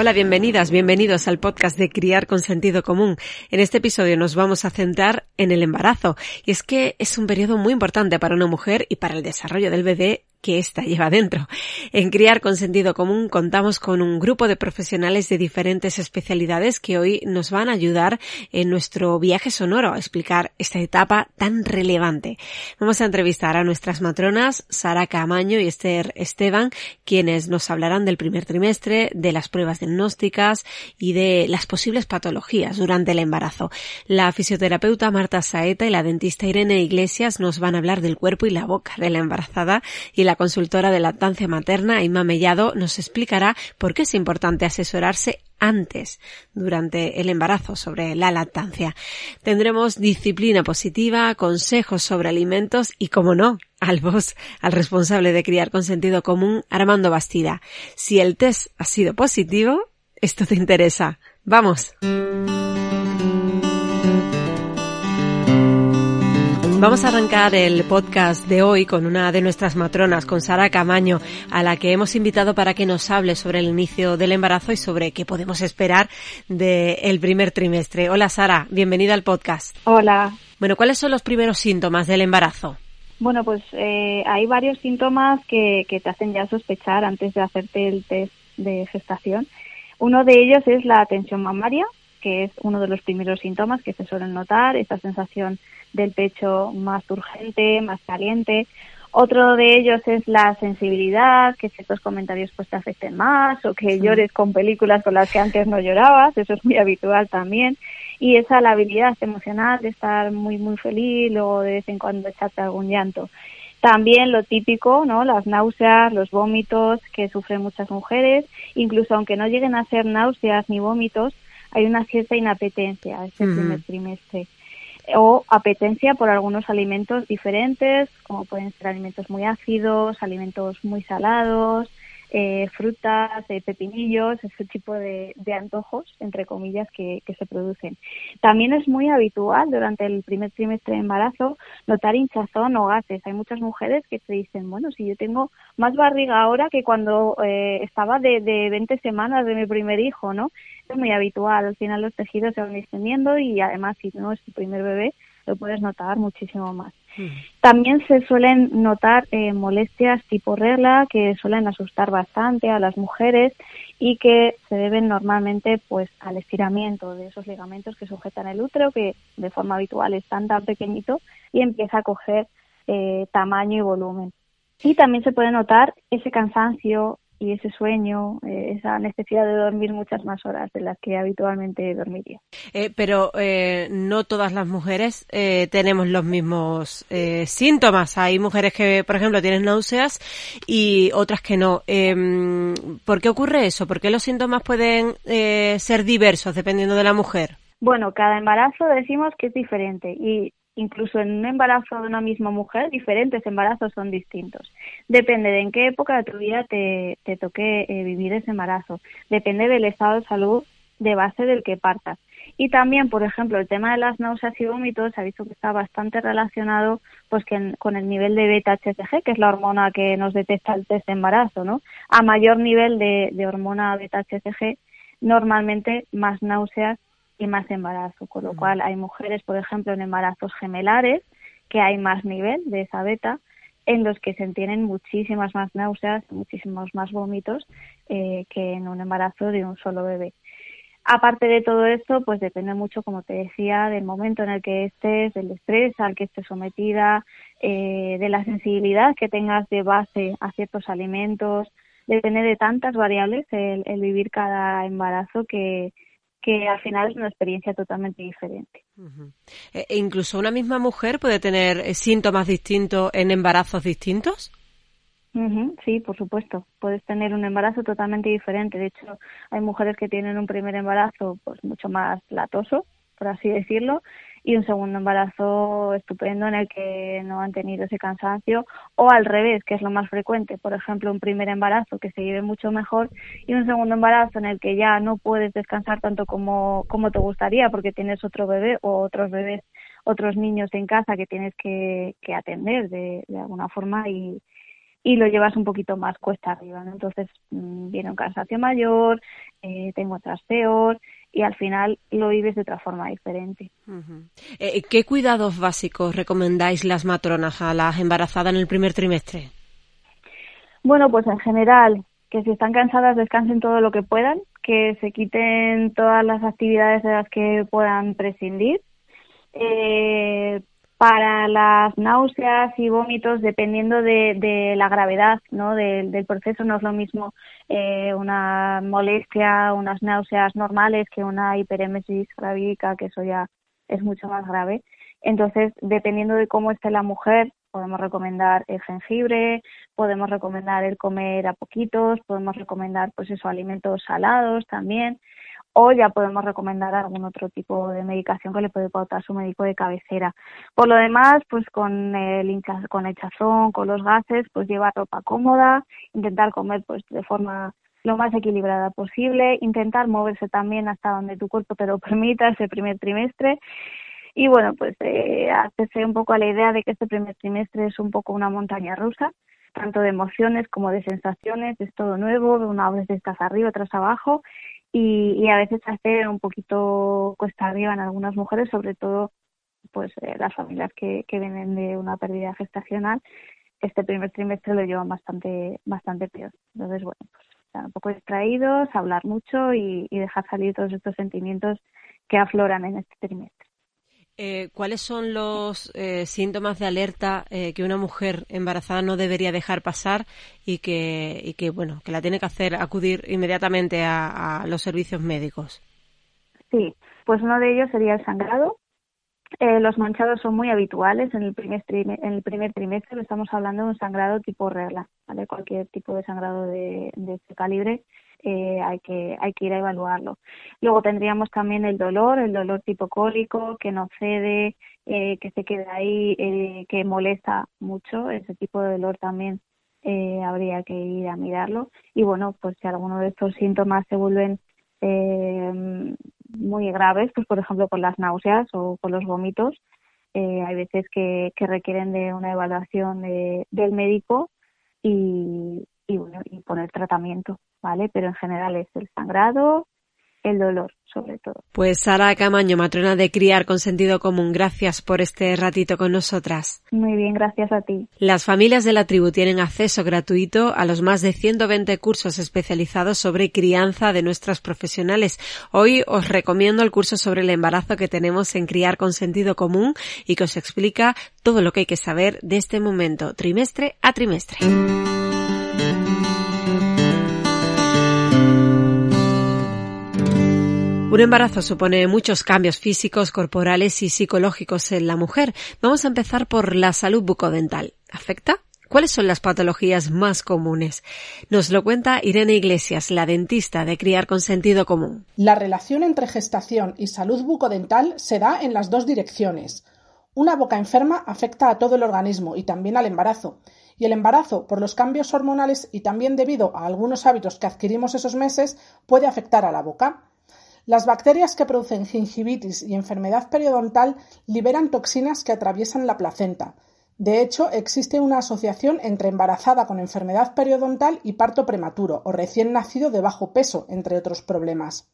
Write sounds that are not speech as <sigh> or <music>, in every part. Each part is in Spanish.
Hola, bienvenidas, bienvenidos al podcast de Criar con Sentido Común. En este episodio nos vamos a centrar en el embarazo. Y es que es un periodo muy importante para una mujer y para el desarrollo del bebé que ésta lleva dentro. En Criar con Sentido Común contamos con un grupo de profesionales de diferentes especialidades que hoy nos van a ayudar en nuestro viaje sonoro a explicar esta etapa tan relevante. Vamos a entrevistar a nuestras matronas Sara Camaño y Esther Esteban, quienes nos hablarán del primer trimestre, de las pruebas diagnósticas y de las posibles patologías durante el embarazo. La fisioterapeuta Marta Saeta y la dentista Irene Iglesias nos van a hablar del cuerpo y la boca de la embarazada y la consultora de lactancia materna, Inma Mellado, nos explicará por qué es importante asesorarse antes, durante el embarazo, sobre la lactancia. Tendremos disciplina positiva, consejos sobre alimentos y, como no, al voz, al responsable de criar con sentido común, Armando Bastida. Si el test ha sido positivo, esto te interesa. ¡Vamos! Vamos a arrancar el podcast de hoy con una de nuestras matronas, con Sara Camaño, a la que hemos invitado para que nos hable sobre el inicio del embarazo y sobre qué podemos esperar del primer trimestre. Hola Sara, bienvenida al podcast. Hola. Bueno, ¿cuáles son los primeros síntomas del embarazo? Bueno, pues eh, hay varios síntomas que, que te hacen ya sospechar antes de hacerte el test de gestación. Uno de ellos es la tensión mamaria, que es uno de los primeros síntomas que se suelen notar, esta sensación del pecho más urgente, más caliente. Otro de ellos es la sensibilidad, que ciertos comentarios pues te afecten más o que llores con películas con las que antes no llorabas, eso es muy habitual también. Y esa la habilidad emocional de estar muy muy feliz, luego de vez en cuando echarte algún llanto. También lo típico, ¿no? Las náuseas, los vómitos que sufren muchas mujeres, incluso aunque no lleguen a ser náuseas ni vómitos, hay una cierta inapetencia este primer trimestre. O apetencia por algunos alimentos diferentes, como pueden ser alimentos muy ácidos, alimentos muy salados, eh, frutas, eh, pepinillos, ese tipo de, antojos, entre comillas, que, se producen. También es muy habitual durante el primer trimestre de embarazo notar hinchazón o gases. Hay muchas mujeres que te dicen, bueno, si yo tengo más barriga ahora que cuando eh, estaba de, de 20 semanas de mi primer hijo, ¿no? Es muy habitual. Al final los tejidos se van extendiendo y además si no es tu primer bebé, lo puedes notar muchísimo más. También se suelen notar eh, molestias tipo regla que suelen asustar bastante a las mujeres y que se deben normalmente pues al estiramiento de esos ligamentos que sujetan el útero que de forma habitual están tan pequeñito y empieza a coger eh, tamaño y volumen. Y también se puede notar ese cansancio y ese sueño, eh, esa necesidad de dormir muchas más horas de las que habitualmente dormiría. Eh, pero eh, no todas las mujeres tenemos los mismos síntomas. Hay mujeres que, por ejemplo, tienen náuseas y otras que no. Em, ¿Por qué ocurre eso? ¿Por qué los síntomas pueden ser diversos dependiendo de la mujer? Bueno, cada embarazo decimos que es diferente y incluso en un embarazo de una misma mujer, diferentes embarazos son distintos. Depende de en qué época de tu vida te, toque eh, vivir ese embarazo. Depende del estado de salud de base del que partas. Y también, por ejemplo, el tema de las náuseas y vómitos se ha visto que está bastante relacionado pues que con el nivel de beta-HCG, que es la hormona que nos detecta el test de embarazo, ¿no? A mayor nivel de, de hormona beta-HCG, normalmente más náuseas y más embarazo, con lo cual hay mujeres, por ejemplo, en embarazos gemelares, que hay más nivel de esa beta, en los que se tienen muchísimas más náuseas, muchísimos más vómitos eh, que en un embarazo de un solo bebé. Aparte de todo esto, pues depende mucho, como te decía, del momento en el que estés, del estrés al que estés sometida, eh, de la sensibilidad que tengas de base a ciertos alimentos. Depende de tantas variables el vivir cada embarazo que, que al final es una experiencia totalmente diferente. E, e incluso una misma mujer puede tener eh, síntomas distintos en embarazos distintos. Sí, por supuesto. Puedes tener un embarazo totalmente diferente. De hecho, hay mujeres que tienen un primer embarazo pues mucho más latoso, por así decirlo, y un segundo embarazo estupendo en el que no han tenido ese cansancio o al revés, que es lo más frecuente, por ejemplo, un primer embarazo que se vive mucho mejor y un segundo embarazo en el que ya no puedes descansar tanto como, como te gustaría porque tienes otro bebé o otros bebés, otros niños en casa que tienes que, que atender de, de alguna forma y, y lo llevas un poquito más cuesta arriba. ¿no? Entonces mm, viene un cansancio mayor, eh, te encuentras y al final lo vives de otra forma diferente. Eh, ¿Qué cuidados básicos recomendáis las matronas a las embarazadas en el primer trimestre? Bueno, pues en general, que si están cansadas descansen todo lo que puedan, que se quiten todas las actividades de las que puedan prescindir. Eh, para las náuseas y vómitos, dependiendo de, la gravedad ¿no? del, proceso, no es lo mismo eh, una molestia, unas náuseas normales que una hiperémesis gravídica, que eso ya es mucho más grave. Entonces, dependiendo de cómo esté la mujer, podemos recomendar el jengibre, podemos recomendar el comer a poquitos, podemos recomendar pues eso, alimentos salados también o ya podemos recomendar algún otro tipo de medicación que le puede pautar su médico de cabecera. Por lo demás, pues con el con el chazón, con los gases, pues llevar ropa cómoda, intentar comer pues de forma lo más equilibrada posible, intentar moverse también hasta donde tu cuerpo te lo permita ese primer trimestre y bueno, pues eh, hacerse un poco a la idea de que este primer trimestre es un poco una montaña rusa, tanto de emociones como de sensaciones, es todo nuevo, una vez estás arriba, otras abajo y, a veces hace un poquito cuesta arriba en algunas mujeres, sobre todo pues eh, las familias que, que vienen de una pérdida gestacional, este primer trimestre lo llevan bastante bastante peor. Entonces, bueno, pues estar un poco distraídos, hablar mucho y, y dejar salir todos estos sentimientos que afloran en este trimestre. Eh, ¿Cuáles son los eh, síntomas de alerta eh, que una mujer embarazada no debería dejar pasar y que, y que, bueno, que la tiene que hacer acudir inmediatamente a, los servicios médicos? Sí, pues uno de ellos sería el sangrado. los manchados son muy habituales en el primer, en el primer trimestre. Estamos hablando de un sangrado tipo regla, ¿vale? Cualquier tipo de sangrado de, de este calibre eh, hay que hay que ir a evaluarlo. Luego tendríamos también el dolor, el dolor tipo cólico que no cede, eh, que se queda ahí, eh, que molesta mucho. Ese tipo de dolor también eh, habría que ir a mirarlo. Y bueno, pues si alguno de estos síntomas se vuelven muy graves, pues por ejemplo con las náuseas o con los vómitos, hay veces que, que requieren de una evaluación de, del médico y, y bueno y poner tratamiento vale pero en general es el sangrado el dolor sobre todo. Pues Sara Camaño, matrona de Criar con Sentido Común, gracias por este ratito con nosotras. Muy bien, gracias a ti. Las familias de la tribu tienen acceso gratuito a los más de 120 cursos especializados sobre crianza de nuestras profesionales. Hoy os recomiendo el curso sobre el embarazo que tenemos en Criar con Sentido Común y que os explica todo lo que hay que saber de este momento, trimestre a trimestre. Un embarazo supone muchos cambios físicos, corporales y psicológicos en la mujer. Vamos a empezar por la salud bucodental. ¿Afecta? ¿Cuáles son las patologías más comunes? Nos lo cuenta Irene Iglesias, la dentista de Criar con Sentido Común. La relación entre gestación y salud bucodental se da en las dos direcciones. Una boca enferma afecta a todo el organismo y también al embarazo. Y el embarazo, por los cambios hormonales y también debido a algunos hábitos que adquirimos esos meses, puede afectar a la boca. Las bacterias que producen gingivitis y enfermedad periodontal liberan toxinas que atraviesan la placenta. De hecho, existe una asociación entre embarazada con enfermedad periodontal y parto prematuro o recién nacido de bajo peso, entre otros problemas.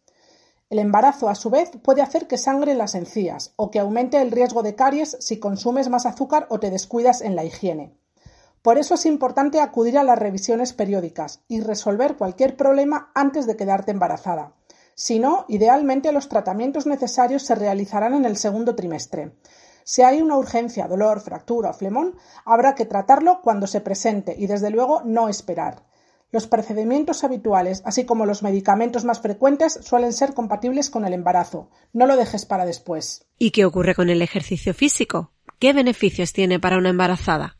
El embarazo, a su vez, puede hacer que sangren las encías o que aumente el riesgo de caries si consumes más azúcar o te descuidas en la higiene. Por eso es importante acudir a las revisiones periódicas y resolver cualquier problema antes de quedarte embarazada. Si no, idealmente los tratamientos necesarios se realizarán en el segundo trimestre. Si hay una urgencia, dolor, fractura o flemón, habrá que tratarlo cuando se presente y desde luego no esperar. Los procedimientos habituales, así como los medicamentos más frecuentes, suelen ser compatibles con el embarazo. No lo dejes para después. ¿Y qué ocurre con el ejercicio físico? ¿Qué beneficios tiene para una embarazada?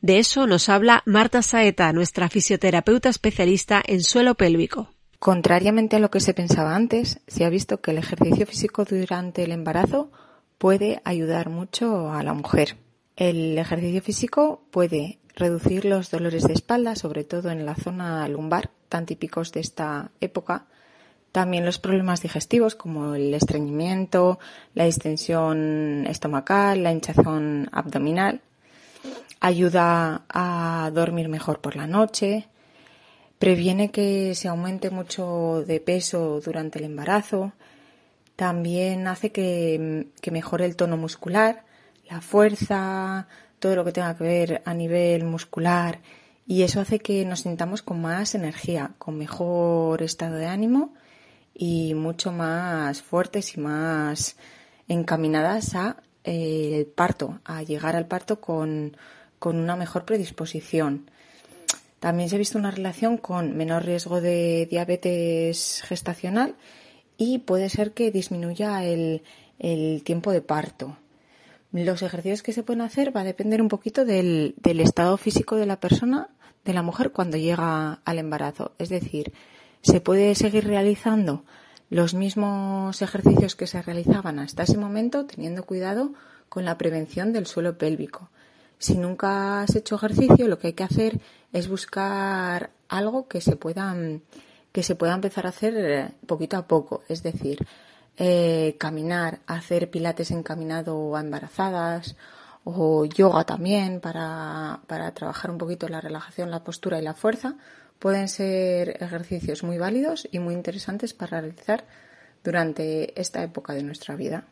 De eso nos habla Marta Saeta, nuestra fisioterapeuta especialista en suelo pélvico. Contrariamente a lo que se pensaba antes, se ha visto que el ejercicio físico durante el embarazo puede ayudar mucho a la mujer. El ejercicio físico puede reducir los dolores de espalda, sobre todo en la zona lumbar, tan típicos de esta época. También los problemas digestivos como el estreñimiento, la distensión estomacal, la hinchazón abdominal. ayuda a dormir mejor por la noche, previene que se aumente mucho de peso durante el embarazo, también hace que, mejore el tono muscular, la fuerza, todo lo que tenga que ver a nivel muscular y eso hace que nos sintamos con más energía, con mejor estado de ánimo y mucho más fuertes y más encaminadas a eh, el parto, a llegar al parto con, con una mejor predisposición. También se ha visto una relación con menor riesgo de diabetes gestacional y puede ser que disminuya el, tiempo de parto. Los ejercicios que se pueden hacer va a depender un poquito del estado físico de la persona, de la mujer, cuando llega al embarazo. Es decir, se puede seguir realizando los mismos ejercicios que se realizaban hasta ese momento, teniendo cuidado con la prevención del suelo pélvico. Si nunca has hecho ejercicio, lo que hay que hacer es buscar algo que se pueda, que se pueda empezar a hacer eh, poquito a poco. Es decir, eh, caminar, hacer pilates encaminado a embarazadas o yoga también para, para trabajar un poquito la relajación, la postura y la fuerza pueden ser ejercicios muy válidos y muy interesantes para realizar durante esta época de nuestra vida.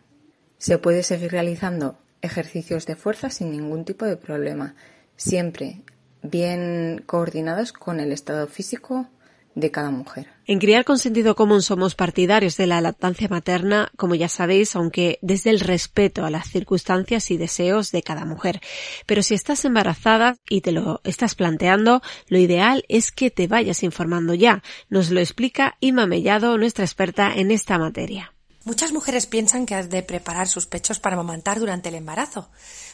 Se puede seguir realizando ejercicios de fuerza sin ningún tipo de problema, siempre bien coordinados con el estado físico de cada mujer. En Criar con Sentido Común somos partidarios de la lactancia materna, como ya sabéis, aunque desde el respeto a las circunstancias y deseos de cada mujer. Pero si estás embarazada y te lo estás planteando, lo ideal es que te vayas informando ya. Nos lo explica Ima Mellado, nuestra experta en esta materia. Muchas mujeres piensan que has de preparar sus pechos para amamantar durante el embarazo,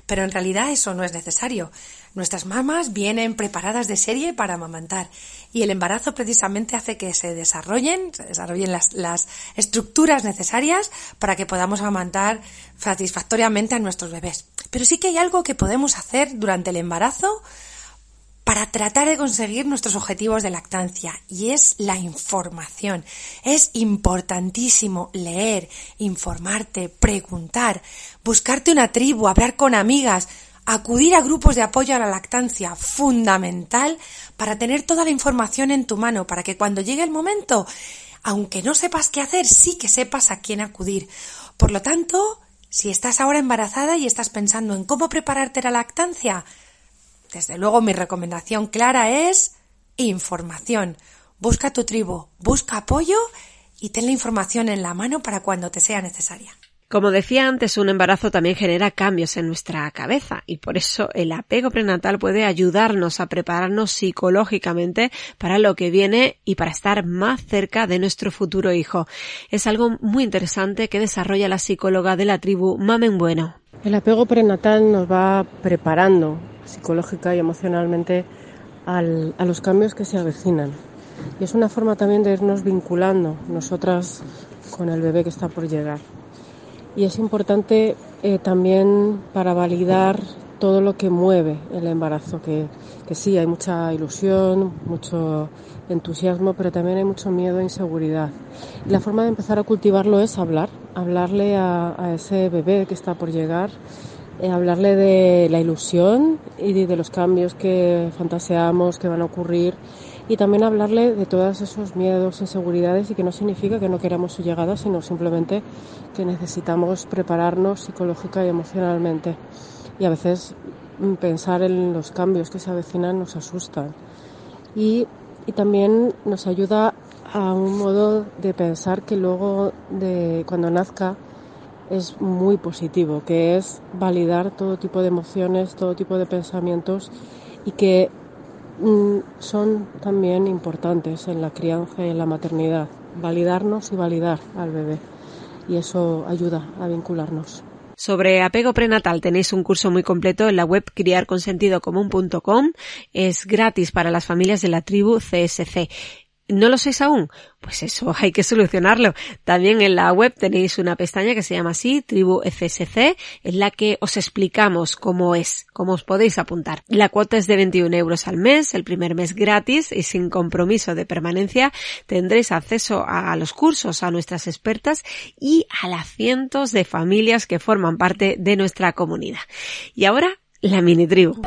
pero en realidad eso no es necesario. Nuestras mamas vienen preparadas de serie para amamantar y el embarazo precisamente hace que se desarrollen, se desarrollen las, las estructuras necesarias para que podamos amamantar satisfactoriamente a nuestros bebés. Pero sí que hay algo que podemos hacer durante el embarazo para tratar de conseguir nuestros objetivos de lactancia y es la información. Es importantísimo leer, informarte, preguntar, buscarte una tribu, hablar con amigas, acudir a grupos de apoyo a la lactancia, fundamental para tener toda la información en tu mano, para que cuando llegue el momento, aunque no sepas qué hacer, sí que sepas a quién acudir. Por lo tanto, si estás ahora embarazada y estás pensando en cómo prepararte la lactancia, desde luego mi recomendación clara es información. Busca tu tribu, busca apoyo y ten la información en la mano para cuando te sea necesaria. Como decía antes, un embarazo también genera cambios en nuestra cabeza y por eso el apego prenatal puede ayudarnos a prepararnos psicológicamente para lo que viene y para estar más cerca de nuestro futuro hijo. Es algo muy interesante que desarrolla la psicóloga de la tribu Mamen Bueno. El apego prenatal nos va preparando psicológica y emocionalmente a los cambios que se avecinan. Y es una forma también de irnos vinculando nosotras con el bebé que está por llegar. Y es importante eh, también para validar todo lo que mueve el embarazo, que, que, sí, hay mucha ilusión, mucho entusiasmo, pero también hay mucho miedo e inseguridad. Y la forma de empezar a cultivarlo es hablar, hablarle a, a ese bebé que está por llegar hablarle de la ilusión y de, los cambios que fantaseamos que van a ocurrir y también hablarle de todos esos miedos, inseguridades y que no significa que no queramos su llegada, sino simplemente que necesitamos prepararnos psicológica y emocionalmente. Y a veces mm, pensar en los cambios que se avecinan nos asustan. Y, y también nos ayuda a un modo de pensar que luego de cuando nazca es muy positivo, que es validar todo tipo de emociones, todo tipo de pensamientos y que mm, son también importantes en la crianza y en la maternidad. Validarnos y validar al bebé. Y eso ayuda a vincularnos. Sobre apego prenatal tenéis un curso muy completo en la web criarconsentidocomún.com. Es gratis para las familias de la tribu CSC. ¿No lo sois aún? Pues eso, <laughs> hay que solucionarlo. También en la web tenéis una pestaña que se llama así, Tribu FSC, en la que os explicamos cómo es, cómo os podéis apuntar. La cuota es de 21 euros al mes, el primer mes gratis y sin compromiso de permanencia. Tendréis acceso a los cursos, a nuestras expertas y a las cientos de familias que forman parte de nuestra comunidad. Y ahora la mini tribu.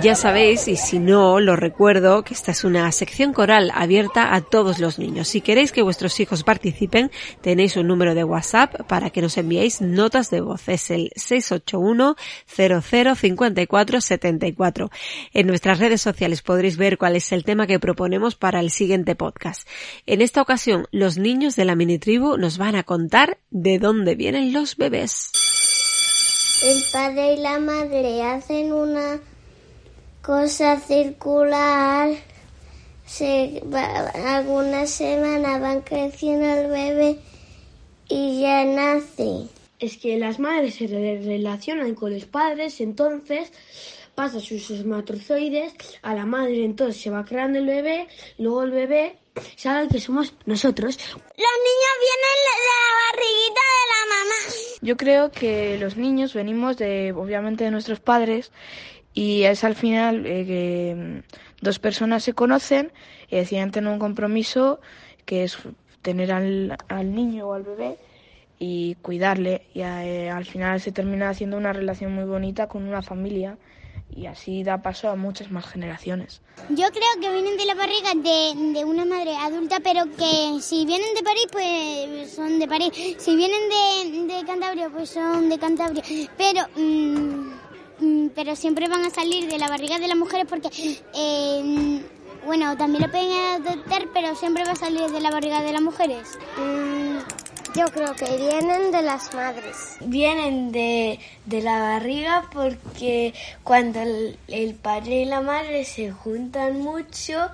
Ya sabéis, y si no, lo recuerdo, que esta es una sección coral abierta a todos los niños. Si queréis que vuestros hijos participen, tenéis un número de WhatsApp para que nos enviéis notas de voz. Es el 681 0054 74. En nuestras redes sociales podréis ver cuál es el tema que proponemos para el siguiente podcast. En esta ocasión, los niños de la mini tribu nos van a contar de dónde vienen los bebés. El padre y la madre hacen una cosa circular. Se, algunas semanas van creciendo el bebé y ya nace. Es que las madres se relacionan con los padres, entonces pasa sus espermatozoides a la madre, entonces se va creando el bebé, luego el bebé sabe que somos nosotros. Los niños vienen de la barriguita de la mamá. Yo creo que los niños venimos de, obviamente, de nuestros padres y es al final eh, que mm, dos personas se conocen y deciden tener un compromiso que es tener al, al niño o al bebé y cuidarle y eh, al final se termina haciendo una relación muy bonita con una familia y así da paso a muchas más generaciones. Yo creo que vienen de la barriga de, de, una madre adulta, pero que si vienen de París, pues son de París. Si vienen de, de Cantabria, pues son de Cantabria. Pero... Mmm, Mm, pero siempre van a salir de la barriga de las mujeres porque, eh, bueno, también lo pueden adoptar, pero siempre va a salir de la barriga de las mujeres. Mm, yo creo que vienen de las madres. Vienen de, de la barriga porque cuando el, el, padre y la madre se juntan mucho,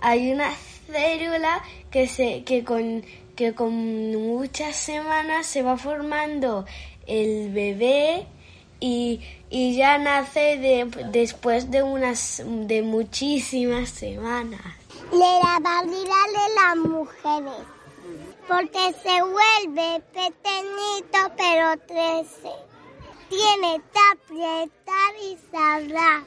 hay una célula que, se, que, con, que con muchas semanas se va formando el bebé y, y ya nace de, después de unas de muchísimas semanas. De la barriga de las mujeres, porque se vuelve pequeñito pero trece. Tiene apretar y sabrá.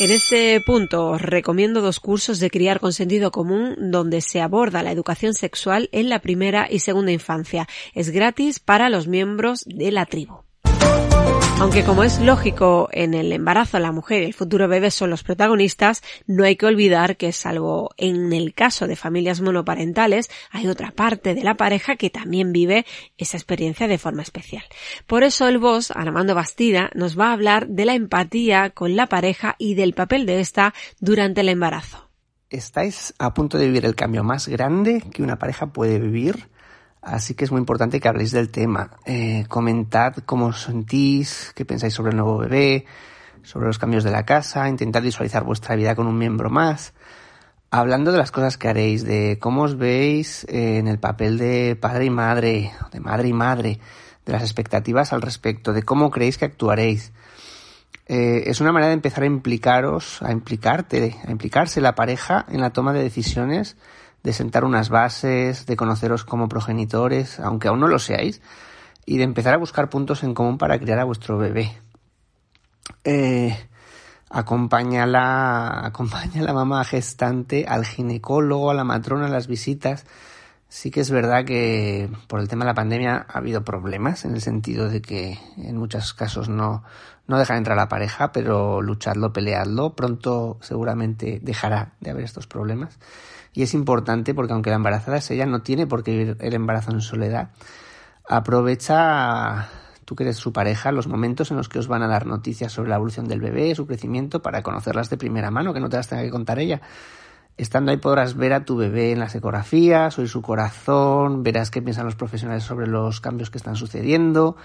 En este punto os recomiendo dos cursos de criar con sentido común donde se aborda la educación sexual en la primera y segunda infancia. Es gratis para los miembros de la tribu. Aunque como es lógico, en el embarazo la mujer y el futuro bebé son los protagonistas, no hay que olvidar que salvo en el caso de familias monoparentales, hay otra parte de la pareja que también vive esa experiencia de forma especial. Por eso el boss, Armando Bastida, nos va a hablar de la empatía con la pareja y del papel de esta durante el embarazo. ¿Estáis a punto de vivir el cambio más grande que una pareja puede vivir? Así que es muy importante que habléis del tema. Eh, comentad cómo os sentís, qué pensáis sobre el nuevo bebé, sobre los cambios de la casa, intentad visualizar vuestra vida con un miembro más. Hablando de las cosas que haréis, de cómo os veis eh, en el papel de padre y madre, de madre y madre, de las expectativas al respecto, de cómo creéis que actuaréis. Eh, es una manera de empezar a implicaros, a implicarte, a implicarse la pareja en la toma de decisiones de sentar unas bases, de conoceros como progenitores, aunque aún no lo seáis, y de empezar a buscar puntos en común para criar a vuestro bebé. Eh, acompaña la, acompaña la mamá gestante al ginecólogo, a la matrona, a las visitas. Sí que es verdad que por el tema de la pandemia ha habido problemas en el sentido de que en muchos casos no, no dejan entrar a la pareja, pero luchadlo, peleadlo. Pronto seguramente dejará de haber estos problemas. Y es importante porque aunque la embarazada es ella, no tiene por qué vivir el embarazo en soledad. Aprovecha, tú que eres su pareja, los momentos en los que os van a dar noticias sobre la evolución del bebé, su crecimiento, para conocerlas de primera mano, que no te las tenga que contar ella. Estando ahí podrás ver a tu bebé en las ecografías, oír su corazón, verás qué piensan los profesionales sobre los cambios que están sucediendo,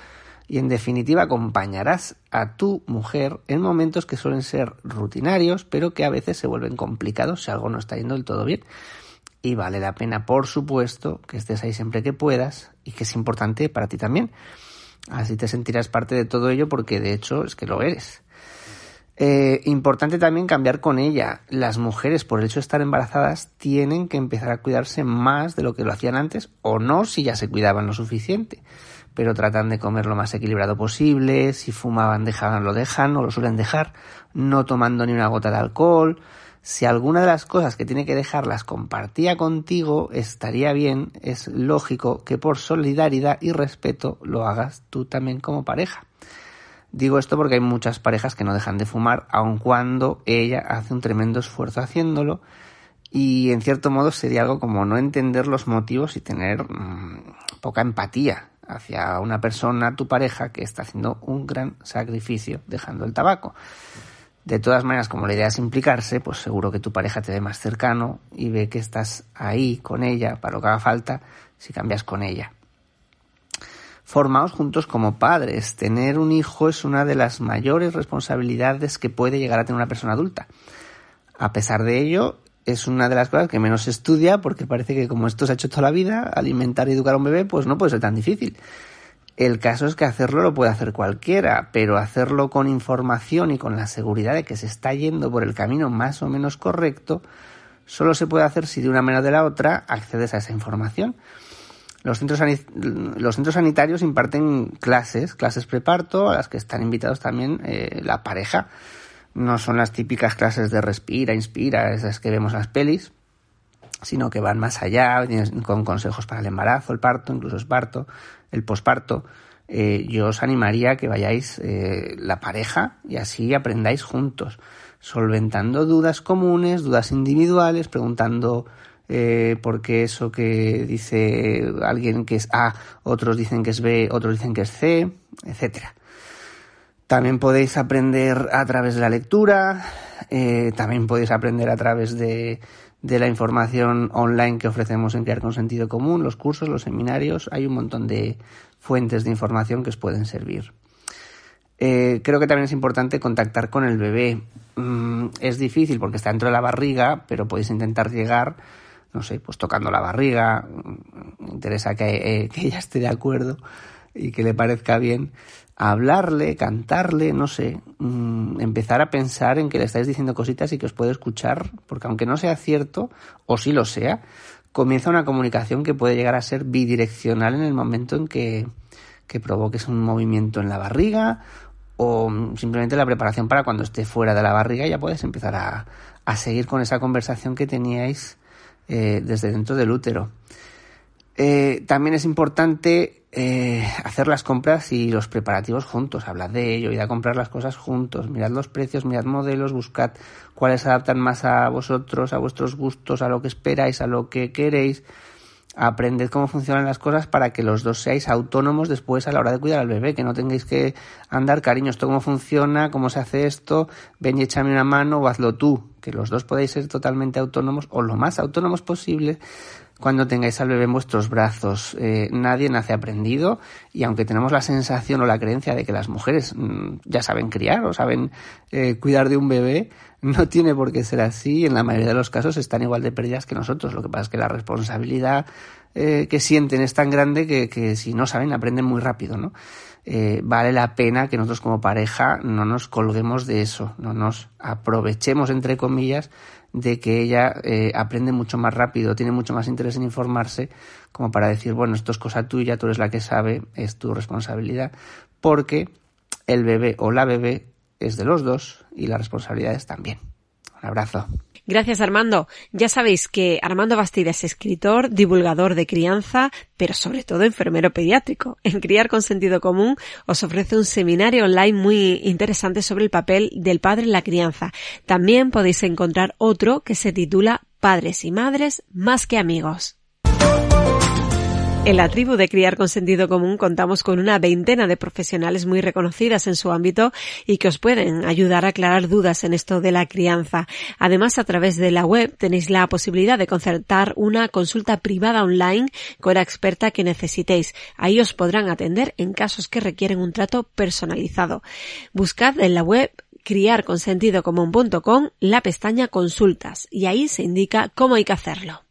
y en definitiva acompañarás a tu mujer en momentos que suelen ser rutinarios, pero que a veces se vuelven complicados si algo no está yendo del todo bien. Y vale la pena, por supuesto, que estés ahí siempre que puedas y que es importante para ti también. Así te sentirás parte de todo ello porque de hecho es que lo eres. Eh, importante también cambiar con ella. Las mujeres, por el hecho de estar embarazadas, tienen que empezar a cuidarse más de lo que lo hacían antes o no si ya se cuidaban lo suficiente pero tratan de comer lo más equilibrado posible, si fumaban dejaban lo dejan o lo suelen dejar, no tomando ni una gota de alcohol, si alguna de las cosas que tiene que dejar las compartía contigo, estaría bien, es lógico que por solidaridad y respeto lo hagas tú también como pareja. Digo esto porque hay muchas parejas que no dejan de fumar, aun cuando ella hace un tremendo esfuerzo haciéndolo, y en cierto modo sería algo como no entender los motivos y tener mmm, poca empatía hacia una persona, tu pareja, que está haciendo un gran sacrificio dejando el tabaco. De todas maneras, como la idea es implicarse, pues seguro que tu pareja te ve más cercano y ve que estás ahí con ella para lo que haga falta si cambias con ella. Formaos juntos como padres. Tener un hijo es una de las mayores responsabilidades que puede llegar a tener una persona adulta. A pesar de ello, es una de las cosas que menos se estudia porque parece que como esto se ha hecho toda la vida, alimentar y educar a un bebé, pues no puede ser tan difícil. El caso es que hacerlo lo puede hacer cualquiera, pero hacerlo con información y con la seguridad de que se está yendo por el camino más o menos correcto, solo se puede hacer si de una manera o de la otra accedes a esa información. Los centros, los centros sanitarios imparten clases, clases preparto, a las que están invitados también eh, la pareja. No son las típicas clases de respira, inspira, esas que vemos en las pelis, sino que van más allá, con consejos para el embarazo, el parto, incluso el parto, el posparto. Eh, yo os animaría a que vayáis eh, la pareja y así aprendáis juntos, solventando dudas comunes, dudas individuales, preguntando eh, por qué eso que dice alguien que es A, otros dicen que es B, otros dicen que es C, etcétera. También podéis aprender a través de la lectura, eh, también podéis aprender a través de de la información online que ofrecemos en Crear con Sentido Común, los cursos, los seminarios, hay un montón de fuentes de información que os pueden servir. Eh, creo que también es importante contactar con el bebé. Mm, es difícil porque está dentro de la barriga, pero podéis intentar llegar, no sé, pues tocando la barriga. Me interesa que, eh, que ella esté de acuerdo y que le parezca bien hablarle, cantarle, no sé, mm, empezar a pensar en que le estáis diciendo cositas y que os puede escuchar, porque aunque no sea cierto, o sí lo sea, comienza una comunicación que puede llegar a ser bidireccional en el momento en que, que provoques un movimiento en la barriga o simplemente la preparación para cuando esté fuera de la barriga ya puedes empezar a, a seguir con esa conversación que teníais eh, desde dentro del útero. Eh, también es importante eh, hacer las compras y los preparativos juntos, hablad de ello, id a comprar las cosas juntos, mirad los precios, mirad modelos, buscad cuáles adaptan más a vosotros, a vuestros gustos, a lo que esperáis, a lo que queréis. Aprended cómo funcionan las cosas para que los dos seáis autónomos después a la hora de cuidar al bebé, que no tengáis que andar, cariño, esto cómo funciona, cómo se hace esto, ven y échame una mano o hazlo tú, que los dos podáis ser totalmente autónomos o lo más autónomos posible cuando tengáis al bebé en vuestros brazos. Eh, nadie nace aprendido y aunque tenemos la sensación o la creencia de que las mujeres mm, ya saben criar o saben eh, cuidar de un bebé, no tiene por qué ser así. En la mayoría de los casos están igual de perdidas que nosotros. Lo que pasa es que la responsabilidad eh, que sienten es tan grande que, que, si no saben aprenden muy rápido, ¿no? vale la pena que nosotros como pareja no nos colguemos de eso, no nos aprovechemos entre comillas de que ella eh, aprende mucho más rápido, tiene mucho más interés en informarse, como para decir, bueno, esto es cosa tuya, tú eres la que sabe, es tu responsabilidad, porque el bebé o la bebé es de los dos y la responsabilidad es también. Un abrazo. Gracias Armando. Ya sabéis que Armando Bastida es escritor, divulgador de crianza, pero sobre todo enfermero pediátrico. En Criar con Sentido Común os ofrece un seminario online muy interesante sobre el papel del padre en la crianza. También podéis encontrar otro que se titula Padres y Madres más que amigos. En la tribu de Criar con Sentido Común contamos con una veintena de profesionales muy reconocidas en su ámbito y que os pueden ayudar a aclarar dudas en esto de la crianza. Además, a través de la web tenéis la posibilidad de concertar una consulta privada online con la experta que necesitéis. Ahí os podrán atender en casos que requieren un trato personalizado. Buscad en la web criarconsentidocomún.com la pestaña consultas y ahí se indica cómo hay que hacerlo.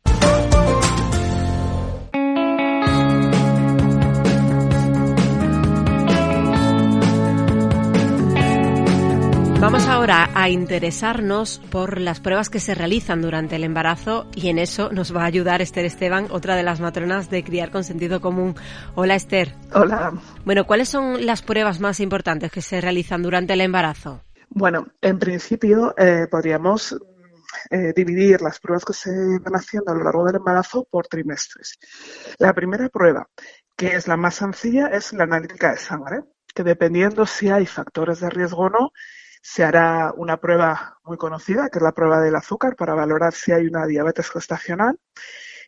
Vamos ahora a interesarnos por las pruebas que se realizan durante el embarazo y en eso nos va a ayudar Esther Esteban, otra de las matronas de Criar con Sentido Común. Hola Esther. Hola. Bueno, ¿cuáles son las pruebas más importantes que se realizan durante el embarazo? Bueno, en principio eh, podríamos eh, dividir las pruebas que se van haciendo a lo largo del embarazo por trimestres. La primera prueba, que es la más sencilla, es la analítica de sangre, que dependiendo si hay factores de riesgo o no, se hará una prueba muy conocida, que es la prueba del azúcar, para valorar si hay una diabetes gestacional.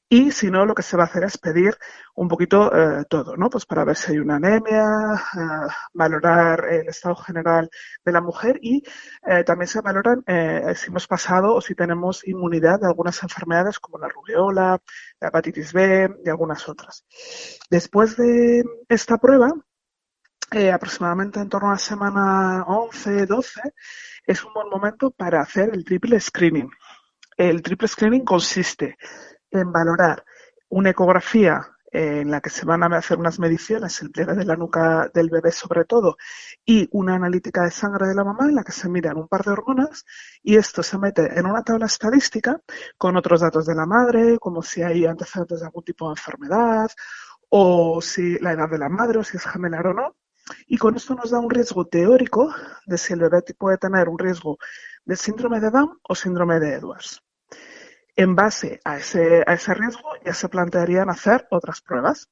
Y si no, lo que se va a hacer es pedir un poquito eh, todo, ¿no? Pues para ver si hay una anemia, eh, valorar el estado general de la mujer y eh, también se valoran si hemos pasado o si tenemos inmunidad de algunas enfermedades como la rubiola, la hepatitis B y algunas otras. Después de esta prueba, aproximadamente en torno a la semana 11, 12, es un buen momento para hacer el triple screening. El triple screening consiste en valorar una ecografía en la que se van a hacer unas mediciones, el pliegue de la nuca del bebé sobre todo, y una analítica de sangre de la mamá en la que se miran un par de hormonas y esto se mete en una tabla estadística con otros datos de la madre, como si hay antecedentes de algún tipo de enfermedad o si la edad de la madre o si es gemelar o no. Y con esto nos da un riesgo teórico de si el bebé puede tener un riesgo de síndrome de Down o síndrome de Edwards en base a ese, a ese riesgo ya se plantearían hacer otras pruebas.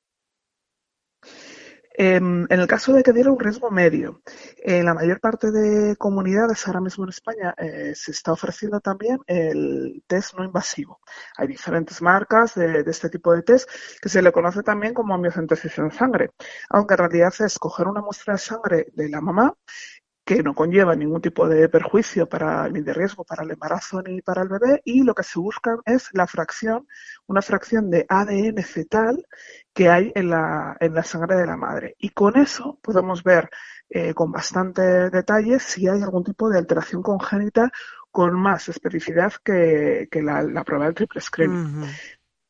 En, el caso de que diera un riesgo medio, en la mayor parte de comunidades ahora mismo en España eh, se está ofreciendo también el test no invasivo. Hay diferentes marcas de, este tipo de test que se le conoce también como amiocentesis en sangre, aunque en realidad es coger una muestra de sangre de la mamá que no conlleva ningún tipo de perjuicio para, ni de riesgo para el embarazo ni para el bebé y lo que se busca es la fracción, una fracción de ADN fetal que hay en la, en la sangre de la madre. Y con eso podemos ver eh, con bastante detalle si hay algún tipo de alteración congénita con más especificidad que, la, prueba del triple screening.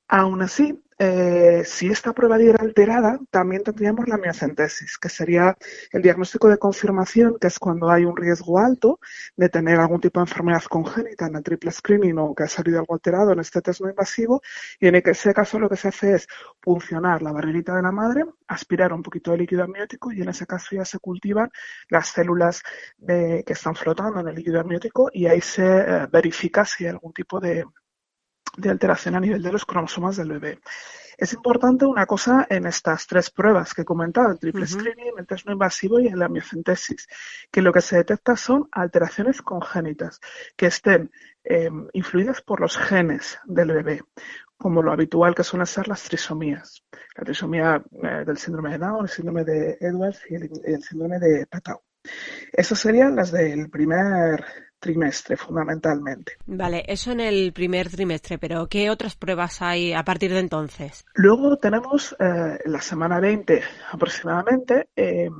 Aún así, eh, si esta prueba diera alterada, también tendríamos la miocentesis, que sería el diagnóstico de confirmación, que es cuando hay un riesgo alto de tener algún tipo de enfermedad congénita en el triple screening o que ha salido algo alterado en este test no invasivo, y en ese caso lo que se hace es puncionar la barrerita de la madre, aspirar un poquito de líquido amniótico y en ese caso ya se cultivan las células que están flotando en el líquido amniótico y ahí se eh, verifica si hay algún tipo de de alteración a nivel de los cromosomas del bebé. Es importante una cosa en estas tres pruebas que he comentado, el triple screening, el test no invasivo y la miocentesis, que lo que se detecta son alteraciones congénitas que estén em, influidas por los genes del bebé, como lo habitual que suelen ser las trisomías. La trisomía eh, del síndrome de Down, el síndrome de Edwards y el, el síndrome de Patau. Esas serían las del primer trimestre, fundamentalmente. Vale, eso en el primer trimestre, pero ¿qué otras pruebas hay a partir de entonces? Luego tenemos eh, la semana 20 aproximadamente. Eh,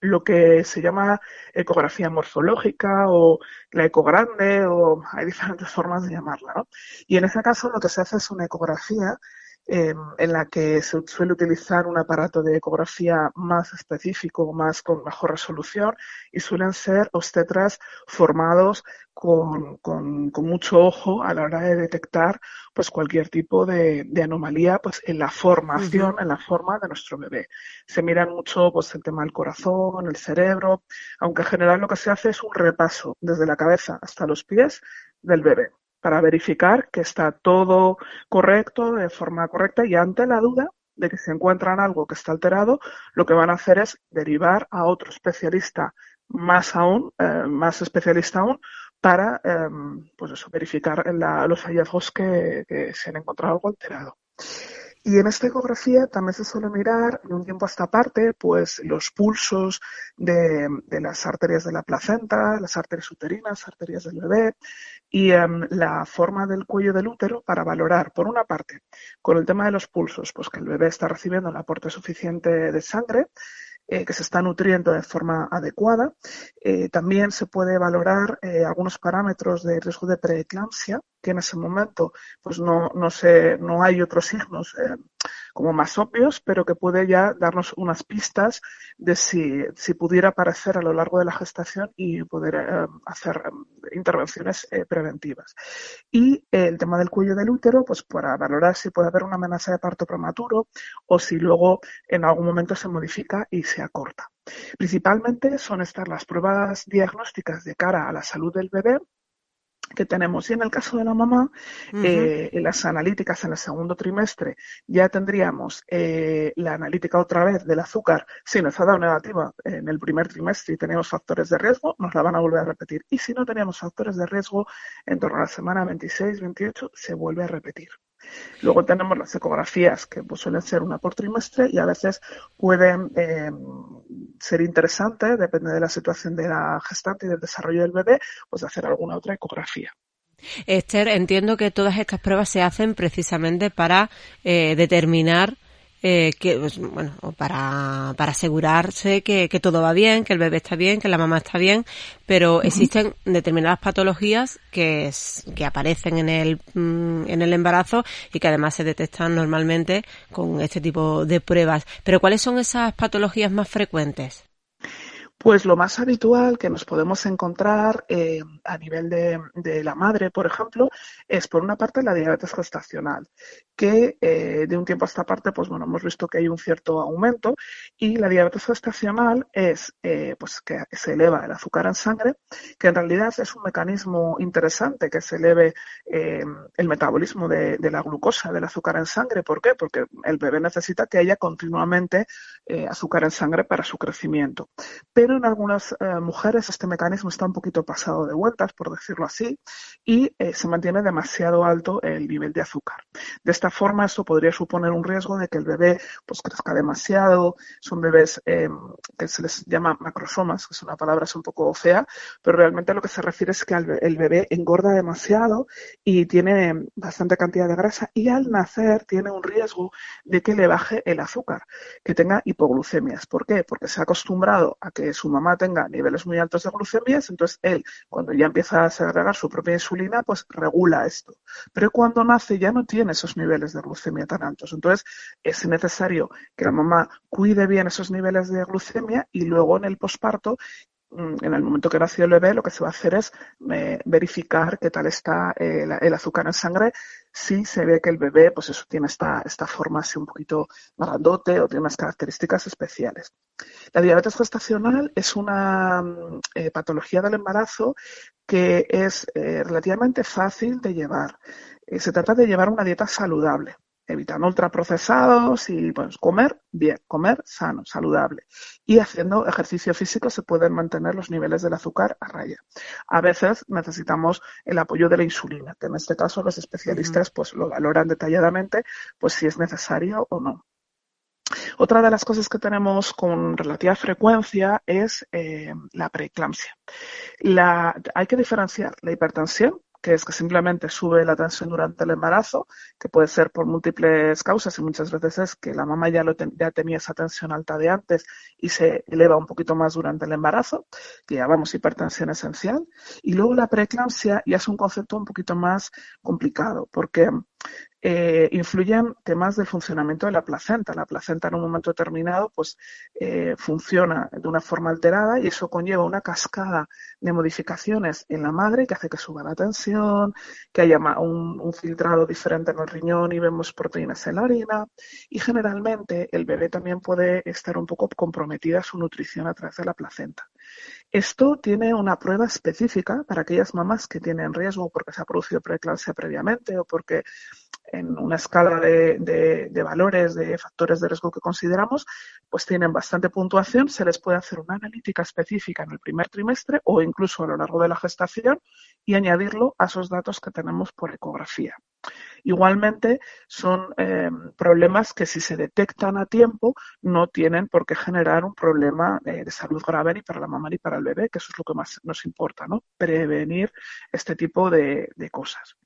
lo que se llama ecografía morfológica o la ecogrande o hay diferentes formas de llamarla, ¿no? Y en ese caso lo que se hace es una ecografía Em, en la que se suele utilizar un aparato de ecografía más específico, más con mejor resolución, y suelen ser obstetras formados con, con, mucho ojo a la hora de detectar pues cualquier tipo de, anomalía pues en la formación, en la forma de nuestro bebé. Se miran mucho pues el tema del corazón, el cerebro, aunque en general lo que se hace es un repaso desde la cabeza hasta los pies del bebé para verificar que está todo correcto, de forma correcta, y ante la duda de que se encuentran algo que está alterado, lo que van a hacer es derivar a otro especialista más aún, eh, más especialista aún, para em, pues eso, verificar los hallazgos que, se han encontrado algo alterado. Y en esta ecografía también se suele mirar de un tiempo a esta parte, pues los pulsos de, las arterias de la placenta, las arterias uterinas, arterias del bebé y em, la forma del cuello del útero para valorar, por una parte, con el tema de los pulsos, pues que el bebé está recibiendo el aporte suficiente de sangre eh, que se está nutriendo de forma adecuada. Eh, también se puede valorar eh, algunos parámetros de riesgo de preeclampsia, que en ese momento pues no, no, se, no hay otros signos como más obvios, pero que puede ya darnos unas pistas de si, si pudiera aparecer a lo largo de la gestación y poder eh, hacer eh, intervenciones preventivas. Y el tema del cuello del útero, pues para valorar si puede haber una amenaza de parto prematuro o si luego en algún momento se modifica y se acorta. Principalmente son estas las pruebas diagnósticas de cara a la salud del bebé que tenemos. Y en el caso de la mamá, eh, en las analíticas en el segundo trimestre ya tendríamos eh, la analítica otra vez del azúcar. Si nos ha dado negativa en el primer trimestre y tenemos factores de riesgo, nos la van a volver a repetir. Y si no tenemos factores de riesgo, en torno a la semana 26, 28, se vuelve a repetir. Luego tenemos las ecografías, que pues, suelen ser una por trimestre y a veces pueden eh, ser interesantes, depende de la situación de la gestante y del desarrollo del bebé, pues hacer alguna otra ecografía. Esther, entiendo que todas estas pruebas se hacen precisamente para eh, determinar eh, que, pues, bueno, para, para asegurarse que, que, todo va bien, que el bebé está bien, que la mamá está bien, pero existen determinadas patologías que, que aparecen en el, mm, en el embarazo y que además se detectan normalmente con este tipo de pruebas. Pero ¿cuáles son esas patologías más frecuentes? Pues lo más habitual que nos podemos encontrar eh, a nivel de, la madre, por ejemplo, es por una parte la diabetes gestacional, que eh, de un tiempo a esta parte, pues bueno, hemos visto que hay un cierto aumento y la diabetes gestacional es eh, pues que se eleva el azúcar en sangre, que en realidad es un mecanismo interesante que se eleve el metabolismo de, de, la glucosa, del azúcar en sangre. ¿Por qué? Porque el bebé necesita que haya continuamente azúcar en sangre para su crecimiento. Pero pero en algunas eh, mujeres este mecanismo está un poquito pasado de vueltas, por decirlo así, y eh, se mantiene demasiado alto el nivel de azúcar. De esta forma, esto podría suponer un riesgo de que el bebé pues, crezca demasiado. Son bebés em, que se les llama macrosomas, que es una palabra un poco fea, pero realmente lo que se refiere es que el bebé engorda demasiado y tiene bastante cantidad de grasa y al nacer tiene un riesgo de que le baje el azúcar, que tenga hipoglucemias. ¿Por qué? Porque se ha acostumbrado a que su mamá tenga niveles muy altos de glucemias, entonces él, cuando ya empieza a segregar su propia insulina, pues regula esto. Pero cuando nace ya no tiene esos niveles de glucemia tan altos. Entonces es necesario que la mamá cuide bien esos niveles de glucemia y luego en el posparto en el momento que nació el bebé, lo que se va a hacer es eh, verificar qué tal está eh, el, azúcar en sangre. Si se ve que el bebé, pues eso tiene esta, esta forma así un poquito grandote o tiene unas características especiales. La diabetes gestacional es una mm, eh, patología del embarazo que es relativamente fácil de llevar. se trata de llevar una dieta saludable evitando ultraprocesados y pues comer bien, comer sano, saludable. Y haciendo ejercicio físico se pueden mantener los niveles del azúcar a raya. A veces necesitamos el apoyo de la insulina, que en este caso los especialistas pues lo valoran detalladamente, pues si es necesario o no. Otra de las cosas que tenemos con relativa frecuencia es eh, la preeclampsia. La, hay que diferenciar la hipertensión, que es que simplemente sube la tensión durante el embarazo, que puede ser por múltiples causas y muchas veces es que la mamá ya, lo ya tenía esa tensión alta de antes y se eleva un poquito más durante el embarazo, que llamamos hipertensión esencial. Y luego la preeclampsia ya es un concepto un poquito más complicado, porque eh, influyen temas del funcionamiento de la placenta. La placenta en un momento determinado pues eh, funciona de una forma alterada y eso conlleva una cascada de modificaciones en la madre que hace que suba la tensión, que haya un, un filtrado diferente en el riñón y vemos proteínas en la orina y generalmente el bebé también puede estar un poco comprometida su nutrición a través de la placenta. Esto tiene una prueba específica para aquellas mamás que tienen riesgo porque se ha producido preeclampsia previamente o porque en una escala de, valores de factores de riesgo que consideramos, pues tienen bastante puntuación, se les puede hacer una analítica específica en el primer trimestre o incluso a lo largo de la gestación y añadirlo a esos datos que tenemos por ecografía. Igualmente, son eh, problemas que si se detectan a tiempo no tienen por qué generar un problema eh, de salud grave ni para la mamá ni para el bebé, que eso es lo que más nos importa, ¿no? Prevenir este tipo de, cosas.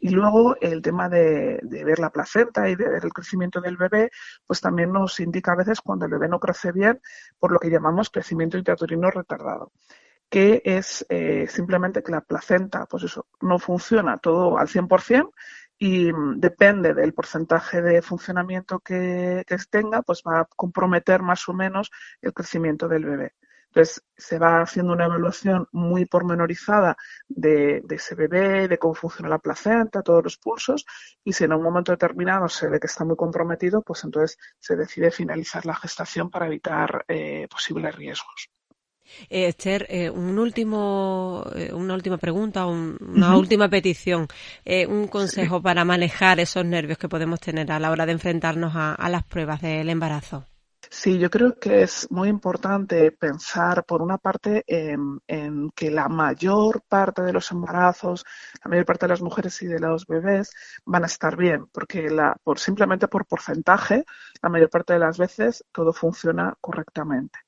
Y luego el tema de, ver la placenta y de ver el crecimiento del bebé, pues también nos indica a veces cuando el bebé no crece bien por lo que llamamos crecimiento intrauterino retardado que es eh, simplemente que la placenta, pues eso, no funciona todo al 100% y mm, depende del porcentaje de funcionamiento que, tenga, pues va a comprometer más o menos el crecimiento del bebé. Entonces, se va haciendo una evaluación muy pormenorizada de, de, ese bebé, de cómo funciona la placenta, todos los pulsos, y si en un momento determinado se ve que está muy comprometido, pues entonces se decide finalizar la gestación para evitar eh, posibles riesgos. Eh, Esther, eh, un último, eh, una última pregunta, una última petición, un consejo para manejar esos nervios que podemos tener a la hora de enfrentarnos a las pruebas del embarazo. Sí, yo creo que es muy importante pensar, por una parte, en, que la mayor parte de los embarazos, la mayor parte de las mujeres y de los bebés van a estar bien, porque la, por, simplemente por porcentaje, la mayor parte de las veces todo funciona correctamente.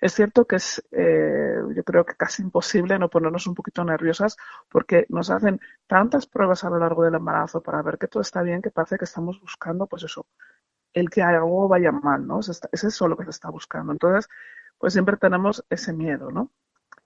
Es cierto que es, eh, yo creo que casi imposible no ponernos un poquito nerviosas porque nos hacen tantas pruebas a lo largo del embarazo para ver que todo está bien que parece que estamos buscando, pues eso, el que algo vaya mal, ¿no? Es eso lo que se está buscando. Entonces, pues siempre tenemos ese miedo, ¿no?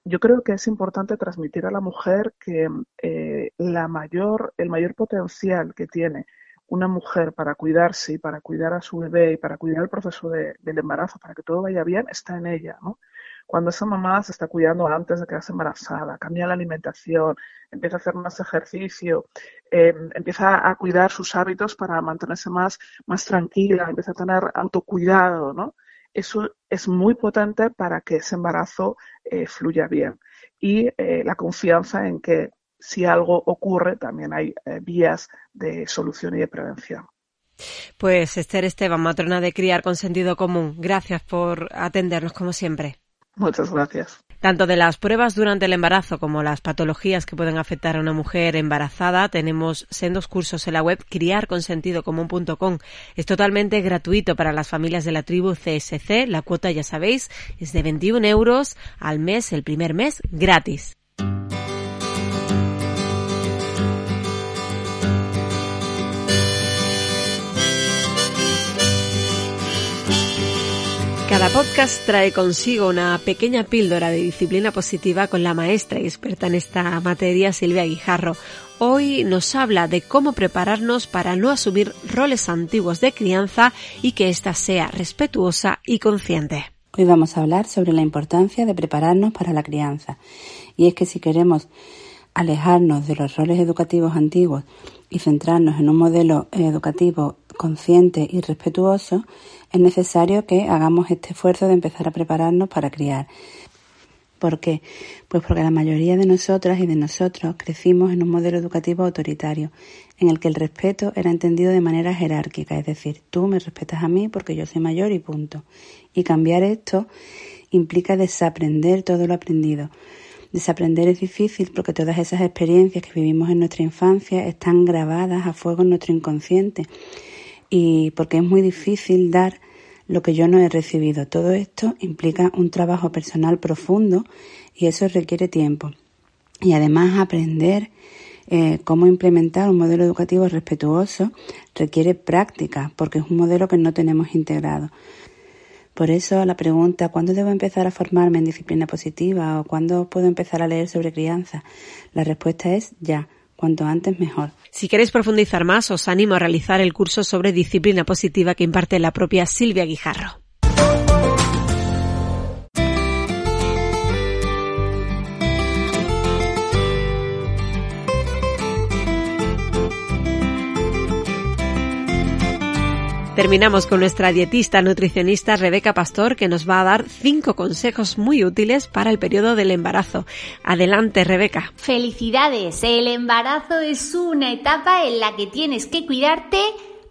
Yo creo que es importante transmitir a la mujer que eh, la mayor, el mayor potencial que tiene una mujer para cuidarse y para cuidar a su bebé y para cuidar el proceso del embarazo, para que todo vaya bien, está en ella, ¿no? Cuando esa mamá se está cuidando antes de quedarse embarazada, cambia la alimentación, empieza a hacer más ejercicio, eh, empieza a cuidar sus hábitos para mantenerse más, más tranquila, empieza a tener autocuidado, ¿no? Eso es muy potente para que ese embarazo eh, fluya bien. Y eh, la confianza en que si algo ocurre, también hay vías de solución y de prevención. Pues Esther Esteban, matrona de Criar con Sentido Común, gracias por atendernos como siempre. Muchas gracias. Tanto de las pruebas durante el embarazo como las patologías que pueden afectar a una mujer embarazada, tenemos sendos cursos en la web criarconsentidocomún.com. Es totalmente gratuito para las familias de la tribu CSC. La cuota, ya sabéis, es de 21 euros al mes, el primer mes, gratis. Cada podcast trae consigo una pequeña píldora de disciplina positiva con la maestra y experta en esta materia, Silvia Guijarro. Hoy nos habla de cómo prepararnos para no asumir roles antiguos de crianza y que ésta sea respetuosa y consciente. Hoy vamos a hablar sobre la importancia de prepararnos para la crianza. Y es que si queremos alejarnos de los roles educativos antiguos y centrarnos en un modelo educativo consciente y respetuoso, es necesario que hagamos este esfuerzo de empezar a prepararnos para criar. ¿Por qué? Pues porque la mayoría de nosotras y de nosotros crecimos en un modelo educativo autoritario, en el que el respeto era entendido de manera jerárquica, es decir, tú me respetas a mí porque yo soy mayor y punto. Y cambiar esto implica desaprender todo lo aprendido. Desaprender es difícil porque todas esas experiencias que vivimos en nuestra infancia están grabadas a fuego en nuestro inconsciente y porque es muy difícil dar lo que yo no he recibido. Todo esto implica un trabajo personal profundo y eso requiere tiempo. Y además aprender eh, cómo implementar un modelo educativo respetuoso requiere práctica porque es un modelo que no tenemos integrado. Por eso la pregunta, ¿cuándo debo empezar a formarme en disciplina positiva o cuándo puedo empezar a leer sobre crianza? La respuesta es ya cuanto antes mejor. Si queréis profundizar más, os animo a realizar el curso sobre disciplina positiva que imparte la propia Silvia Guijarro. Terminamos con nuestra dietista nutricionista Rebeca Pastor que nos va a dar cinco consejos muy útiles para el periodo del embarazo. Adelante, Rebeca. Felicidades. El embarazo es una etapa en la que tienes que cuidarte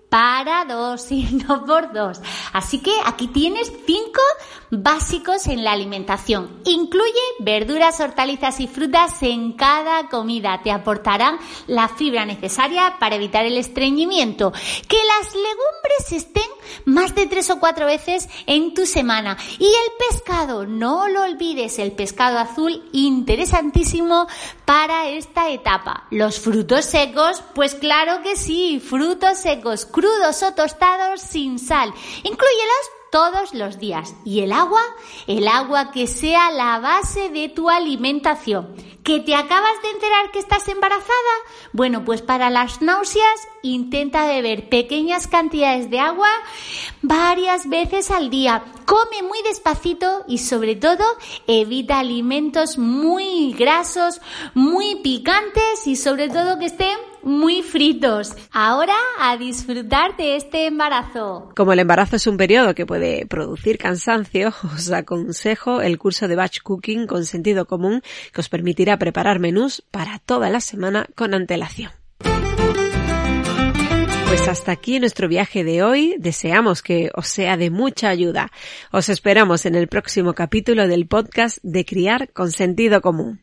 para dos y no por dos. Así que aquí tienes cinco básicos en la alimentación. Incluye verduras, hortalizas y frutas en cada comida. Te aportarán la fibra necesaria para evitar el estreñimiento. Que las legumbres estén más de tres o cuatro veces en tu semana. Y el pescado, no lo olvides, el pescado azul interesantísimo para esta etapa. Los frutos secos, pues claro que sí, frutos secos, crudos o tostados sin sal. Incluyelos todos los días. ¿Y el agua? El agua que sea la base de tu alimentación. ¿Que te acabas de enterar que estás embarazada? Bueno, pues para las náuseas intenta beber pequeñas cantidades de agua varias veces al día. Come muy despacito y sobre todo evita alimentos muy grasos, muy picantes y sobre todo que estén muy fritos. Ahora a disfrutar de este embarazo. Como el embarazo es un periodo que puede producir cansancio, <laughs> os aconsejo el curso de Batch Cooking con sentido común que os permitirá preparar menús para toda la semana con antelación. Pues hasta aquí nuestro viaje de hoy. Deseamos que os sea de mucha ayuda. Os esperamos en el próximo capítulo del podcast de Criar con Sentido Común.